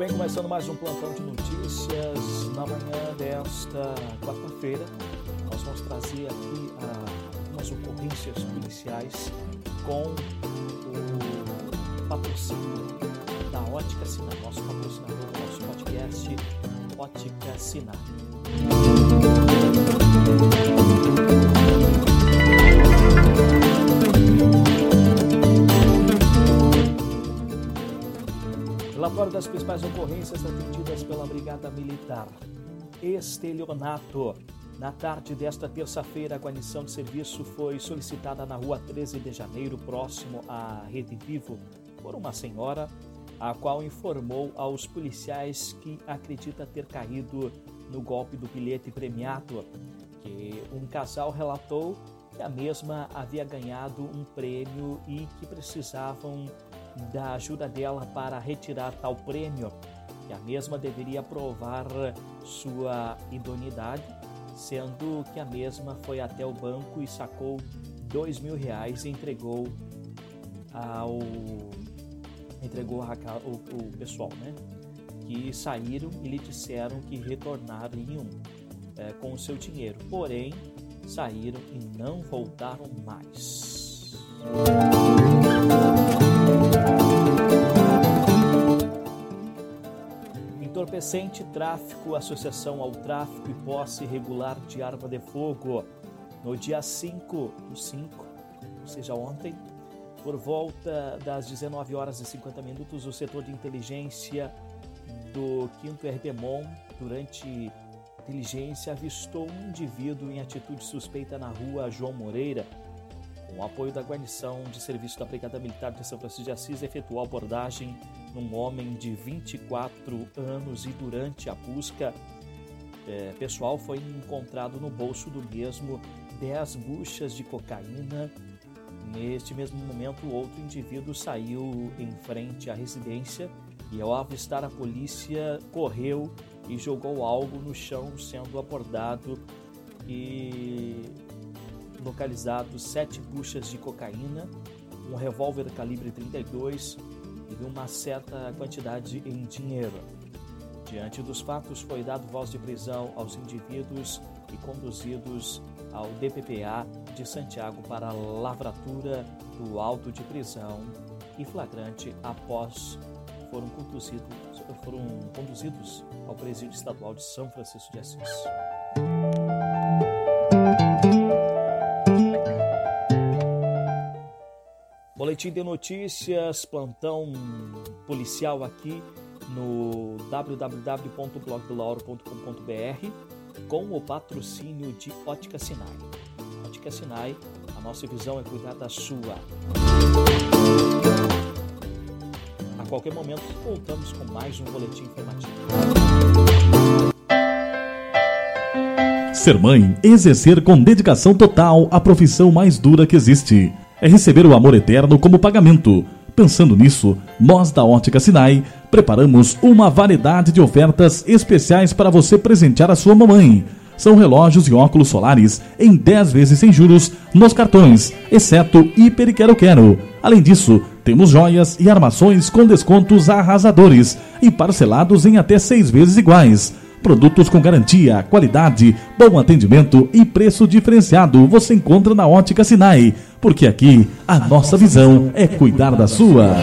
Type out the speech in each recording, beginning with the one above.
bem, começando mais um plantão de notícias. Na manhã desta quarta-feira, nós vamos trazer aqui algumas ocorrências policiais com o patrocínio da Ótica Sinar, nosso patrocinador do nosso podcast Ótica Sinar. Das principais ocorrências atendidas pela Brigada Militar. Estelionato. Na tarde desta terça-feira, a guarnição de serviço foi solicitada na rua 13 de janeiro, próximo à Rede Vivo, por uma senhora, a qual informou aos policiais que acredita ter caído no golpe do bilhete premiado, que um casal relatou que a mesma havia ganhado um prêmio e que precisavam da ajuda dela para retirar tal prêmio, que a mesma deveria provar sua idoneidade, sendo que a mesma foi até o banco e sacou dois mil reais e entregou ao entregou o, o pessoal, né? Que saíram e lhe disseram que retornariam é, com o seu dinheiro. Porém, saíram e não voltaram mais. Entorpecente, tráfico, associação ao tráfico e posse irregular de arma de fogo. No dia 5 do 5, ou seja, ontem, por volta das 19 horas e 50 minutos, o setor de inteligência do 5 RPMON, durante diligência, avistou um indivíduo em atitude suspeita na rua João Moreira. Com o apoio da guarnição de serviço da Brigada Militar de São Francisco de Assis, efetuou a abordagem num homem de 24 anos e durante a busca é, pessoal foi encontrado no bolso do mesmo 10 buchas de cocaína. Neste mesmo momento, outro indivíduo saiu em frente à residência e, ao avistar a polícia, correu e jogou algo no chão, sendo abordado e localizado sete buchas de cocaína, um revólver calibre 32 e uma certa quantidade em dinheiro. Diante dos fatos, foi dado voz de prisão aos indivíduos e conduzidos ao DPPA de Santiago para lavratura do auto de prisão e flagrante após foram conduzidos, foram conduzidos ao presídio estadual de São Francisco de Assis. Boletim de notícias, plantão policial aqui no www.blogdolauro.com.br com o patrocínio de Ótica Sinai. Ótica Sinai, a nossa visão é cuidar da sua. A qualquer momento, voltamos com mais um boletim informativo. Ser mãe exercer com dedicação total a profissão mais dura que existe é receber o amor eterno como pagamento. Pensando nisso, nós da Ótica Sinai preparamos uma variedade de ofertas especiais para você presentear a sua mamãe. São relógios e óculos solares em 10 vezes sem juros nos cartões, exceto Hiper e Quero Quero. Além disso, temos joias e armações com descontos arrasadores e parcelados em até seis vezes iguais. Produtos com garantia, qualidade, bom atendimento e preço diferenciado você encontra na Ótica Sinai, porque aqui a nossa visão é cuidar da sua.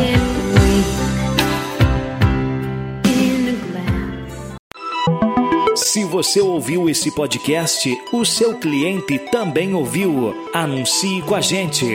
Se você ouviu esse podcast, o seu cliente também ouviu. Anuncie com a gente.